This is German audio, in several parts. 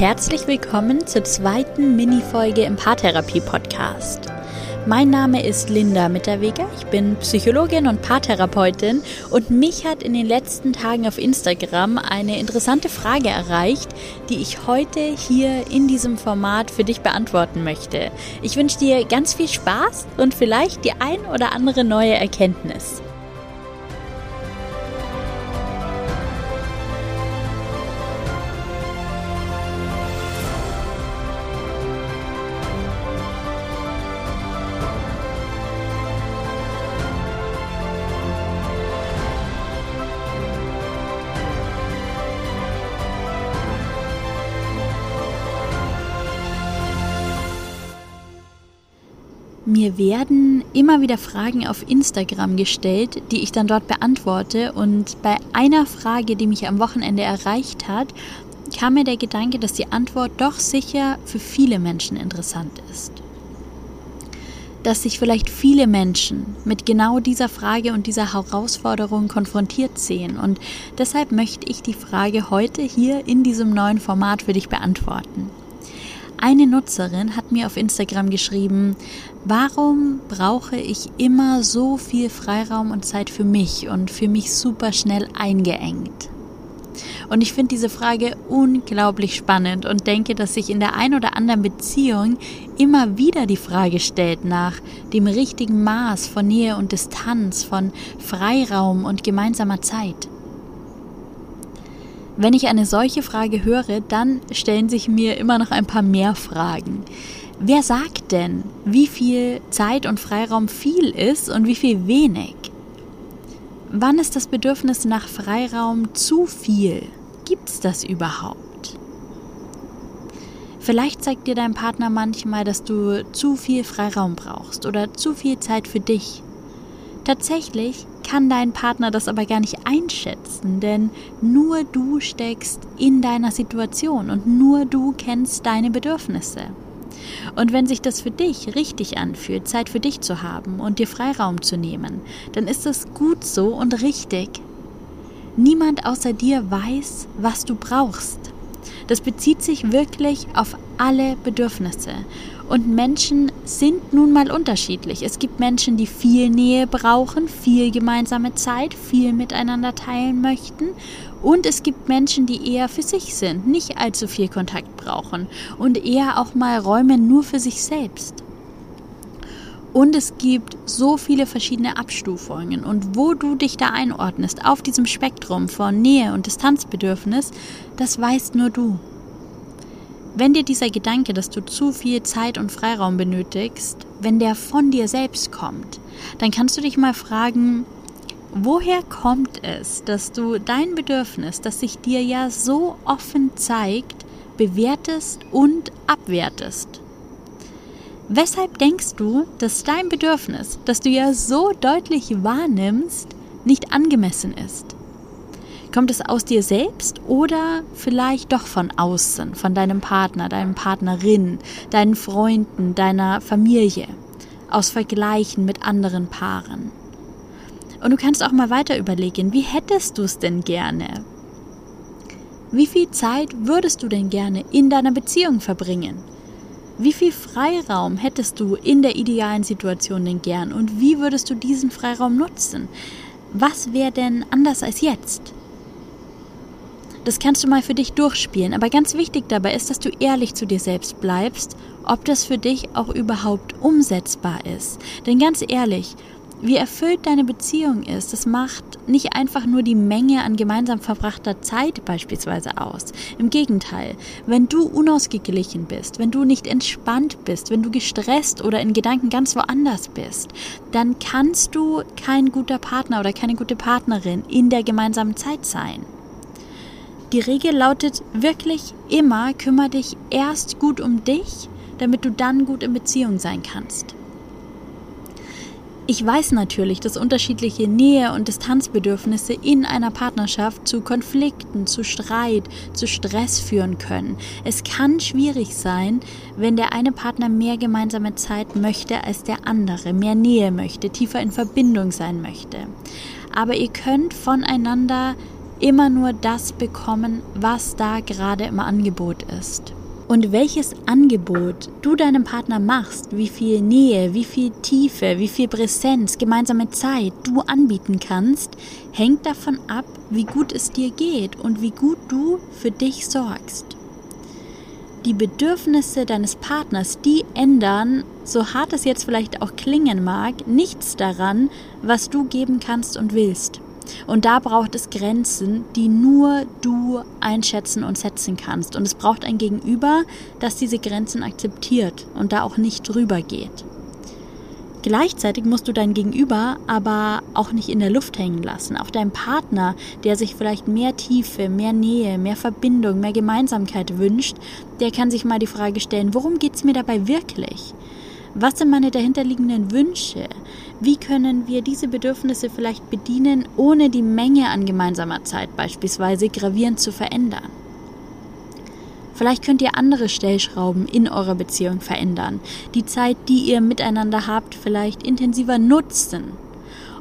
herzlich willkommen zur zweiten Minifolge im Paartherapie-Podcast. Mein Name ist Linda Mitterweger, ich bin Psychologin und Paartherapeutin und mich hat in den letzten Tagen auf Instagram eine interessante Frage erreicht, die ich heute hier in diesem Format für dich beantworten möchte. Ich wünsche dir ganz viel Spaß und vielleicht die ein oder andere neue Erkenntnis. Werden immer wieder Fragen auf Instagram gestellt, die ich dann dort beantworte. Und bei einer Frage, die mich am Wochenende erreicht hat, kam mir der Gedanke, dass die Antwort doch sicher für viele Menschen interessant ist. Dass sich vielleicht viele Menschen mit genau dieser Frage und dieser Herausforderung konfrontiert sehen. Und deshalb möchte ich die Frage heute hier in diesem neuen Format für dich beantworten. Eine Nutzerin hat mir auf Instagram geschrieben, warum brauche ich immer so viel Freiraum und Zeit für mich und für mich super schnell eingeengt? Und ich finde diese Frage unglaublich spannend und denke, dass sich in der ein oder anderen Beziehung immer wieder die Frage stellt nach dem richtigen Maß von Nähe und Distanz, von Freiraum und gemeinsamer Zeit. Wenn ich eine solche Frage höre, dann stellen sich mir immer noch ein paar mehr Fragen. Wer sagt denn, wie viel Zeit und Freiraum viel ist und wie viel wenig? Wann ist das Bedürfnis nach Freiraum zu viel? Gibt es das überhaupt? Vielleicht zeigt dir dein Partner manchmal, dass du zu viel Freiraum brauchst oder zu viel Zeit für dich. Tatsächlich kann dein Partner das aber gar nicht einschätzen, denn nur du steckst in deiner Situation und nur du kennst deine Bedürfnisse. Und wenn sich das für dich richtig anfühlt, Zeit für dich zu haben und dir Freiraum zu nehmen, dann ist das gut so und richtig. Niemand außer dir weiß, was du brauchst. Das bezieht sich wirklich auf alle Bedürfnisse. Und Menschen sind nun mal unterschiedlich. Es gibt Menschen, die viel Nähe brauchen, viel gemeinsame Zeit, viel miteinander teilen möchten. Und es gibt Menschen, die eher für sich sind, nicht allzu viel Kontakt brauchen und eher auch mal räumen nur für sich selbst. Und es gibt so viele verschiedene Abstufungen. Und wo du dich da einordnest auf diesem Spektrum von Nähe und Distanzbedürfnis, das weißt nur du. Wenn dir dieser Gedanke, dass du zu viel Zeit und Freiraum benötigst, wenn der von dir selbst kommt, dann kannst du dich mal fragen, woher kommt es, dass du dein Bedürfnis, das sich dir ja so offen zeigt, bewertest und abwertest? Weshalb denkst du, dass dein Bedürfnis, das du ja so deutlich wahrnimmst, nicht angemessen ist? Kommt es aus dir selbst oder vielleicht doch von außen, von deinem Partner, deinem Partnerin, deinen Freunden, deiner Familie, aus Vergleichen mit anderen Paaren? Und du kannst auch mal weiter überlegen, wie hättest du es denn gerne? Wie viel Zeit würdest du denn gerne in deiner Beziehung verbringen? Wie viel Freiraum hättest du in der idealen Situation denn gern und wie würdest du diesen Freiraum nutzen? Was wäre denn anders als jetzt? Das kannst du mal für dich durchspielen, aber ganz wichtig dabei ist, dass du ehrlich zu dir selbst bleibst, ob das für dich auch überhaupt umsetzbar ist. Denn ganz ehrlich, wie erfüllt deine Beziehung ist, das macht nicht einfach nur die Menge an gemeinsam verbrachter Zeit beispielsweise aus. Im Gegenteil, wenn du unausgeglichen bist, wenn du nicht entspannt bist, wenn du gestresst oder in Gedanken ganz woanders bist, dann kannst du kein guter Partner oder keine gute Partnerin in der gemeinsamen Zeit sein. Die Regel lautet wirklich immer, kümmere dich erst gut um dich, damit du dann gut in Beziehung sein kannst. Ich weiß natürlich, dass unterschiedliche Nähe- und Distanzbedürfnisse in einer Partnerschaft zu Konflikten, zu Streit, zu Stress führen können. Es kann schwierig sein, wenn der eine Partner mehr gemeinsame Zeit möchte als der andere, mehr Nähe möchte, tiefer in Verbindung sein möchte. Aber ihr könnt voneinander immer nur das bekommen, was da gerade im Angebot ist. Und welches Angebot du deinem Partner machst, wie viel Nähe, wie viel Tiefe, wie viel Präsenz, gemeinsame Zeit du anbieten kannst, hängt davon ab, wie gut es dir geht und wie gut du für dich sorgst. Die Bedürfnisse deines Partners, die ändern, so hart es jetzt vielleicht auch klingen mag, nichts daran, was du geben kannst und willst. Und da braucht es Grenzen, die nur du einschätzen und setzen kannst. Und es braucht ein Gegenüber, das diese Grenzen akzeptiert und da auch nicht drüber geht. Gleichzeitig musst du dein Gegenüber aber auch nicht in der Luft hängen lassen. Auch dein Partner, der sich vielleicht mehr Tiefe, mehr Nähe, mehr Verbindung, mehr Gemeinsamkeit wünscht, der kann sich mal die Frage stellen, worum geht es mir dabei wirklich? Was sind meine dahinterliegenden Wünsche? Wie können wir diese Bedürfnisse vielleicht bedienen, ohne die Menge an gemeinsamer Zeit beispielsweise gravierend zu verändern? Vielleicht könnt ihr andere Stellschrauben in eurer Beziehung verändern, die Zeit, die ihr miteinander habt, vielleicht intensiver nutzen,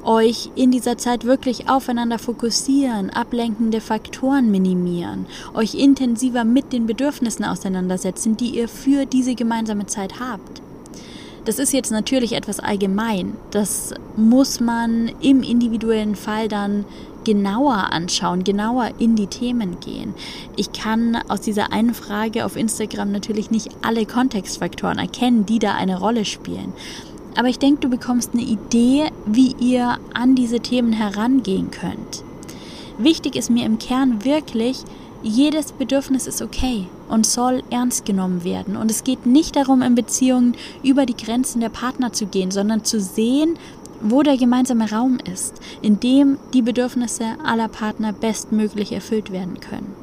euch in dieser Zeit wirklich aufeinander fokussieren, ablenkende Faktoren minimieren, euch intensiver mit den Bedürfnissen auseinandersetzen, die ihr für diese gemeinsame Zeit habt. Das ist jetzt natürlich etwas allgemein. Das muss man im individuellen Fall dann genauer anschauen, genauer in die Themen gehen. Ich kann aus dieser einen Frage auf Instagram natürlich nicht alle Kontextfaktoren erkennen, die da eine Rolle spielen. Aber ich denke, du bekommst eine Idee, wie ihr an diese Themen herangehen könnt. Wichtig ist mir im Kern wirklich, jedes Bedürfnis ist okay und soll ernst genommen werden. Und es geht nicht darum, in Beziehungen über die Grenzen der Partner zu gehen, sondern zu sehen, wo der gemeinsame Raum ist, in dem die Bedürfnisse aller Partner bestmöglich erfüllt werden können.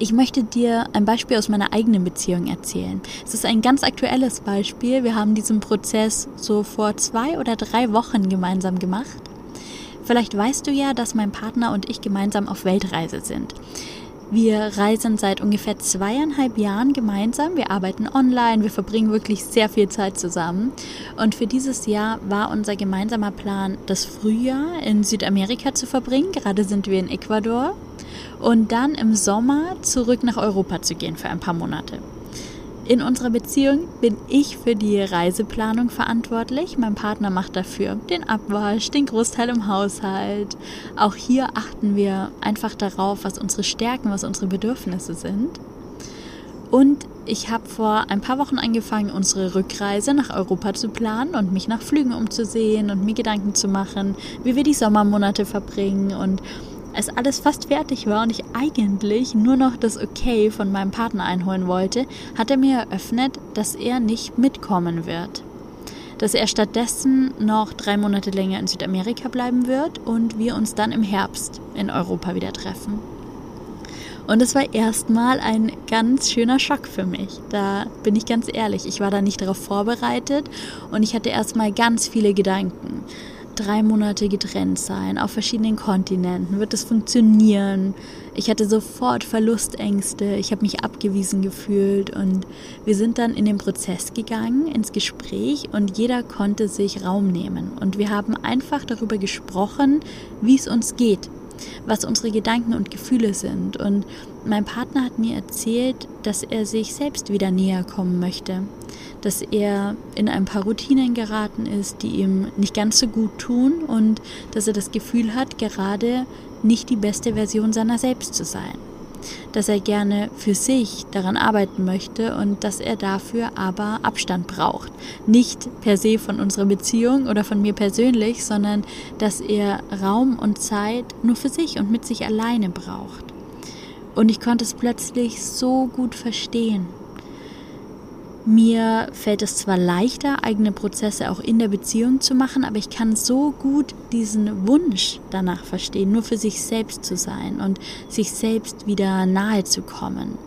Ich möchte dir ein Beispiel aus meiner eigenen Beziehung erzählen. Es ist ein ganz aktuelles Beispiel. Wir haben diesen Prozess so vor zwei oder drei Wochen gemeinsam gemacht. Vielleicht weißt du ja, dass mein Partner und ich gemeinsam auf Weltreise sind. Wir reisen seit ungefähr zweieinhalb Jahren gemeinsam. Wir arbeiten online, wir verbringen wirklich sehr viel Zeit zusammen. Und für dieses Jahr war unser gemeinsamer Plan, das Frühjahr in Südamerika zu verbringen. Gerade sind wir in Ecuador. Und dann im Sommer zurück nach Europa zu gehen für ein paar Monate. In unserer Beziehung bin ich für die Reiseplanung verantwortlich. Mein Partner macht dafür den Abwasch, den Großteil im Haushalt. Auch hier achten wir einfach darauf, was unsere Stärken, was unsere Bedürfnisse sind. Und ich habe vor ein paar Wochen angefangen, unsere Rückreise nach Europa zu planen und mich nach Flügen umzusehen und mir Gedanken zu machen, wie wir die Sommermonate verbringen und als alles fast fertig war und ich eigentlich nur noch das Okay von meinem Partner einholen wollte, hat er mir eröffnet, dass er nicht mitkommen wird. Dass er stattdessen noch drei Monate länger in Südamerika bleiben wird und wir uns dann im Herbst in Europa wieder treffen. Und es war erstmal ein ganz schöner Schock für mich. Da bin ich ganz ehrlich, ich war da nicht darauf vorbereitet und ich hatte erstmal ganz viele Gedanken drei Monate getrennt sein, auf verschiedenen Kontinenten. Wird es funktionieren? Ich hatte sofort Verlustängste, ich habe mich abgewiesen gefühlt und wir sind dann in den Prozess gegangen, ins Gespräch und jeder konnte sich Raum nehmen. Und wir haben einfach darüber gesprochen, wie es uns geht, was unsere Gedanken und Gefühle sind. Und mein Partner hat mir erzählt, dass er sich selbst wieder näher kommen möchte dass er in ein paar Routinen geraten ist, die ihm nicht ganz so gut tun und dass er das Gefühl hat, gerade nicht die beste Version seiner selbst zu sein. Dass er gerne für sich daran arbeiten möchte und dass er dafür aber Abstand braucht. Nicht per se von unserer Beziehung oder von mir persönlich, sondern dass er Raum und Zeit nur für sich und mit sich alleine braucht. Und ich konnte es plötzlich so gut verstehen. Mir fällt es zwar leichter, eigene Prozesse auch in der Beziehung zu machen, aber ich kann so gut diesen Wunsch danach verstehen, nur für sich selbst zu sein und sich selbst wieder nahe zu kommen.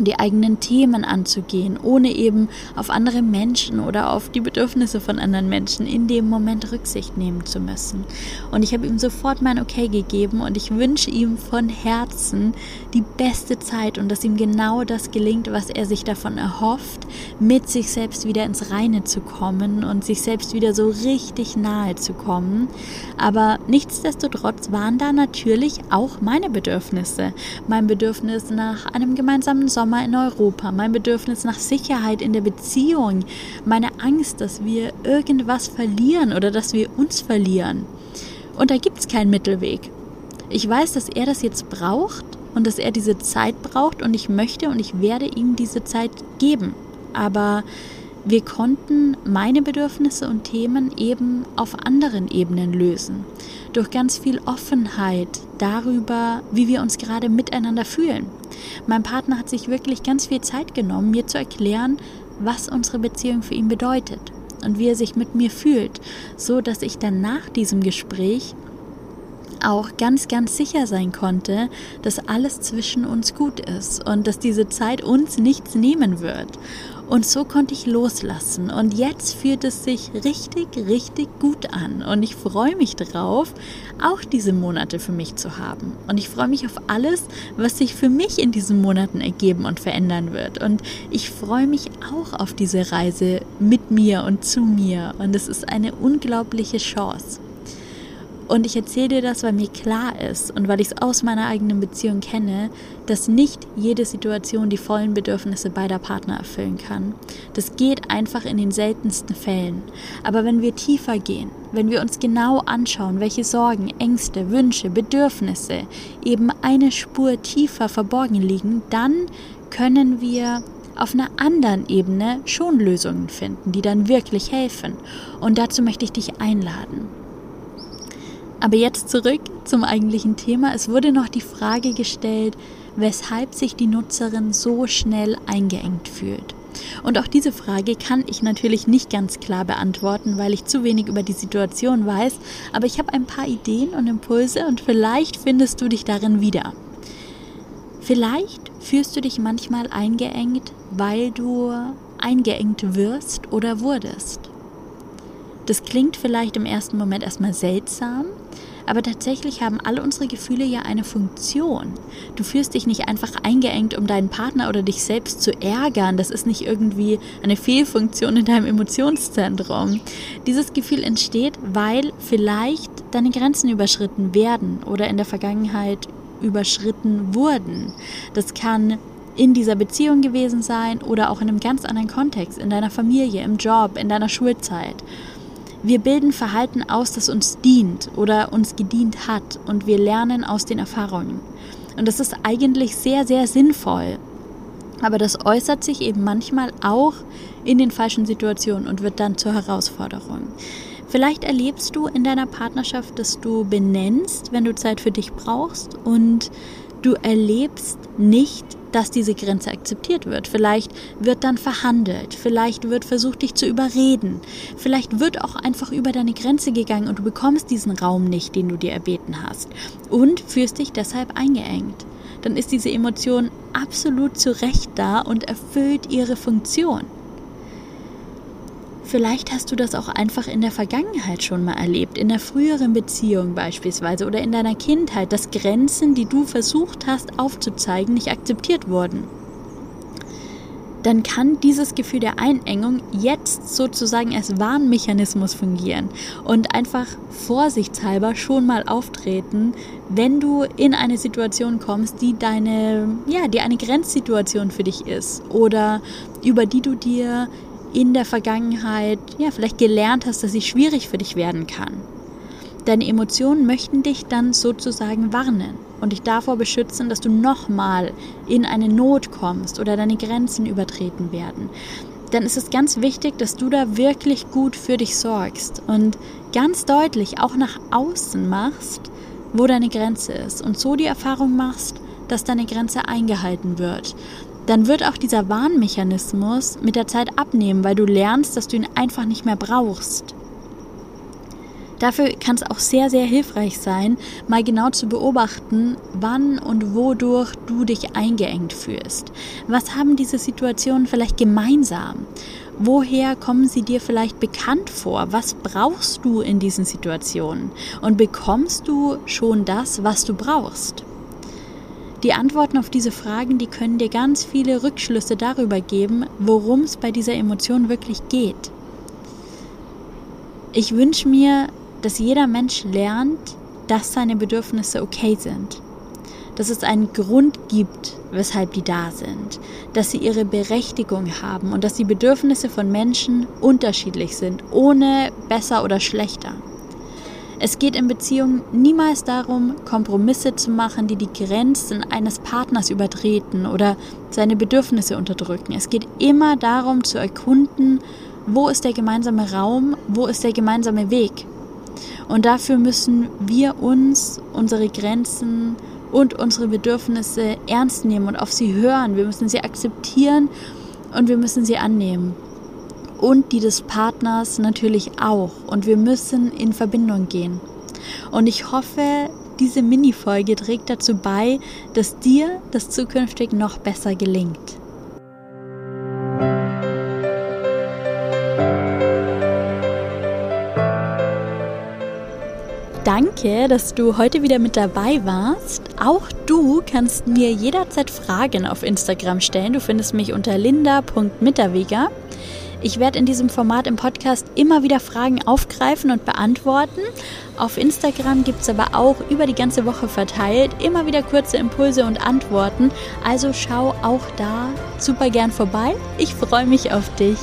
Und die eigenen Themen anzugehen, ohne eben auf andere Menschen oder auf die Bedürfnisse von anderen Menschen in dem Moment Rücksicht nehmen zu müssen. Und ich habe ihm sofort mein Okay gegeben und ich wünsche ihm von Herzen die beste Zeit und dass ihm genau das gelingt, was er sich davon erhofft, mit sich selbst wieder ins Reine zu kommen und sich selbst wieder so richtig nahe zu kommen. Aber nichtsdestotrotz waren da natürlich auch meine Bedürfnisse. Mein Bedürfnis nach einem gemeinsamen Sommer in Europa, mein Bedürfnis nach Sicherheit in der Beziehung, meine Angst, dass wir irgendwas verlieren oder dass wir uns verlieren. Und da gibt es keinen Mittelweg. Ich weiß, dass er das jetzt braucht und dass er diese Zeit braucht und ich möchte und ich werde ihm diese Zeit geben. Aber wir konnten meine Bedürfnisse und Themen eben auf anderen Ebenen lösen. Durch ganz viel Offenheit darüber, wie wir uns gerade miteinander fühlen. Mein Partner hat sich wirklich ganz viel Zeit genommen, mir zu erklären, was unsere Beziehung für ihn bedeutet und wie er sich mit mir fühlt, so dass ich dann nach diesem Gespräch auch ganz, ganz sicher sein konnte, dass alles zwischen uns gut ist und dass diese Zeit uns nichts nehmen wird. Und so konnte ich loslassen. Und jetzt fühlt es sich richtig, richtig gut an. Und ich freue mich darauf, auch diese Monate für mich zu haben. Und ich freue mich auf alles, was sich für mich in diesen Monaten ergeben und verändern wird. Und ich freue mich auch auf diese Reise mit mir und zu mir. Und es ist eine unglaubliche Chance. Und ich erzähle dir das, weil mir klar ist und weil ich es aus meiner eigenen Beziehung kenne, dass nicht jede Situation die vollen Bedürfnisse beider Partner erfüllen kann. Das geht einfach in den seltensten Fällen. Aber wenn wir tiefer gehen, wenn wir uns genau anschauen, welche Sorgen, Ängste, Wünsche, Bedürfnisse eben eine Spur tiefer verborgen liegen, dann können wir auf einer anderen Ebene schon Lösungen finden, die dann wirklich helfen. Und dazu möchte ich dich einladen. Aber jetzt zurück zum eigentlichen Thema. Es wurde noch die Frage gestellt, weshalb sich die Nutzerin so schnell eingeengt fühlt. Und auch diese Frage kann ich natürlich nicht ganz klar beantworten, weil ich zu wenig über die Situation weiß, aber ich habe ein paar Ideen und Impulse und vielleicht findest du dich darin wieder. Vielleicht fühlst du dich manchmal eingeengt, weil du eingeengt wirst oder wurdest. Das klingt vielleicht im ersten Moment erstmal seltsam, aber tatsächlich haben alle unsere Gefühle ja eine Funktion. Du fühlst dich nicht einfach eingeengt, um deinen Partner oder dich selbst zu ärgern. Das ist nicht irgendwie eine Fehlfunktion in deinem Emotionszentrum. Dieses Gefühl entsteht, weil vielleicht deine Grenzen überschritten werden oder in der Vergangenheit überschritten wurden. Das kann in dieser Beziehung gewesen sein oder auch in einem ganz anderen Kontext, in deiner Familie, im Job, in deiner Schulzeit. Wir bilden Verhalten aus, das uns dient oder uns gedient hat und wir lernen aus den Erfahrungen. Und das ist eigentlich sehr, sehr sinnvoll. Aber das äußert sich eben manchmal auch in den falschen Situationen und wird dann zur Herausforderung. Vielleicht erlebst du in deiner Partnerschaft, dass du benennst, wenn du Zeit für dich brauchst und du erlebst nicht dass diese Grenze akzeptiert wird. Vielleicht wird dann verhandelt, vielleicht wird versucht, dich zu überreden, vielleicht wird auch einfach über deine Grenze gegangen und du bekommst diesen Raum nicht, den du dir erbeten hast und fühlst dich deshalb eingeengt. Dann ist diese Emotion absolut zu Recht da und erfüllt ihre Funktion. Vielleicht hast du das auch einfach in der Vergangenheit schon mal erlebt, in der früheren Beziehung beispielsweise oder in deiner Kindheit, dass Grenzen, die du versucht hast aufzuzeigen, nicht akzeptiert wurden. Dann kann dieses Gefühl der Einengung jetzt sozusagen als Warnmechanismus fungieren und einfach vorsichtshalber schon mal auftreten, wenn du in eine Situation kommst, die deine, ja, die eine Grenzsituation für dich ist oder über die du dir in der Vergangenheit ja vielleicht gelernt hast, dass sie schwierig für dich werden kann. Deine Emotionen möchten dich dann sozusagen warnen und dich davor beschützen, dass du nochmal in eine Not kommst oder deine Grenzen übertreten werden. Dann ist es ganz wichtig, dass du da wirklich gut für dich sorgst und ganz deutlich auch nach außen machst, wo deine Grenze ist und so die Erfahrung machst, dass deine Grenze eingehalten wird dann wird auch dieser Warnmechanismus mit der Zeit abnehmen, weil du lernst, dass du ihn einfach nicht mehr brauchst. Dafür kann es auch sehr, sehr hilfreich sein, mal genau zu beobachten, wann und wodurch du dich eingeengt fühlst. Was haben diese Situationen vielleicht gemeinsam? Woher kommen sie dir vielleicht bekannt vor? Was brauchst du in diesen Situationen? Und bekommst du schon das, was du brauchst? Die Antworten auf diese Fragen, die können dir ganz viele Rückschlüsse darüber geben, worum es bei dieser Emotion wirklich geht. Ich wünsche mir, dass jeder Mensch lernt, dass seine Bedürfnisse okay sind. Dass es einen Grund gibt, weshalb die da sind. Dass sie ihre Berechtigung haben und dass die Bedürfnisse von Menschen unterschiedlich sind, ohne besser oder schlechter. Es geht in Beziehungen niemals darum, Kompromisse zu machen, die die Grenzen eines Partners übertreten oder seine Bedürfnisse unterdrücken. Es geht immer darum zu erkunden, wo ist der gemeinsame Raum, wo ist der gemeinsame Weg. Und dafür müssen wir uns, unsere Grenzen und unsere Bedürfnisse ernst nehmen und auf sie hören. Wir müssen sie akzeptieren und wir müssen sie annehmen. Und die des Partners natürlich auch. Und wir müssen in Verbindung gehen. Und ich hoffe, diese Mini-Folge trägt dazu bei, dass dir das zukünftig noch besser gelingt. Danke, dass du heute wieder mit dabei warst. Auch du kannst mir jederzeit Fragen auf Instagram stellen. Du findest mich unter linda.mitterweger. Ich werde in diesem Format im Podcast immer wieder Fragen aufgreifen und beantworten. Auf Instagram gibt es aber auch über die ganze Woche verteilt immer wieder kurze Impulse und Antworten. Also schau auch da super gern vorbei. Ich freue mich auf dich.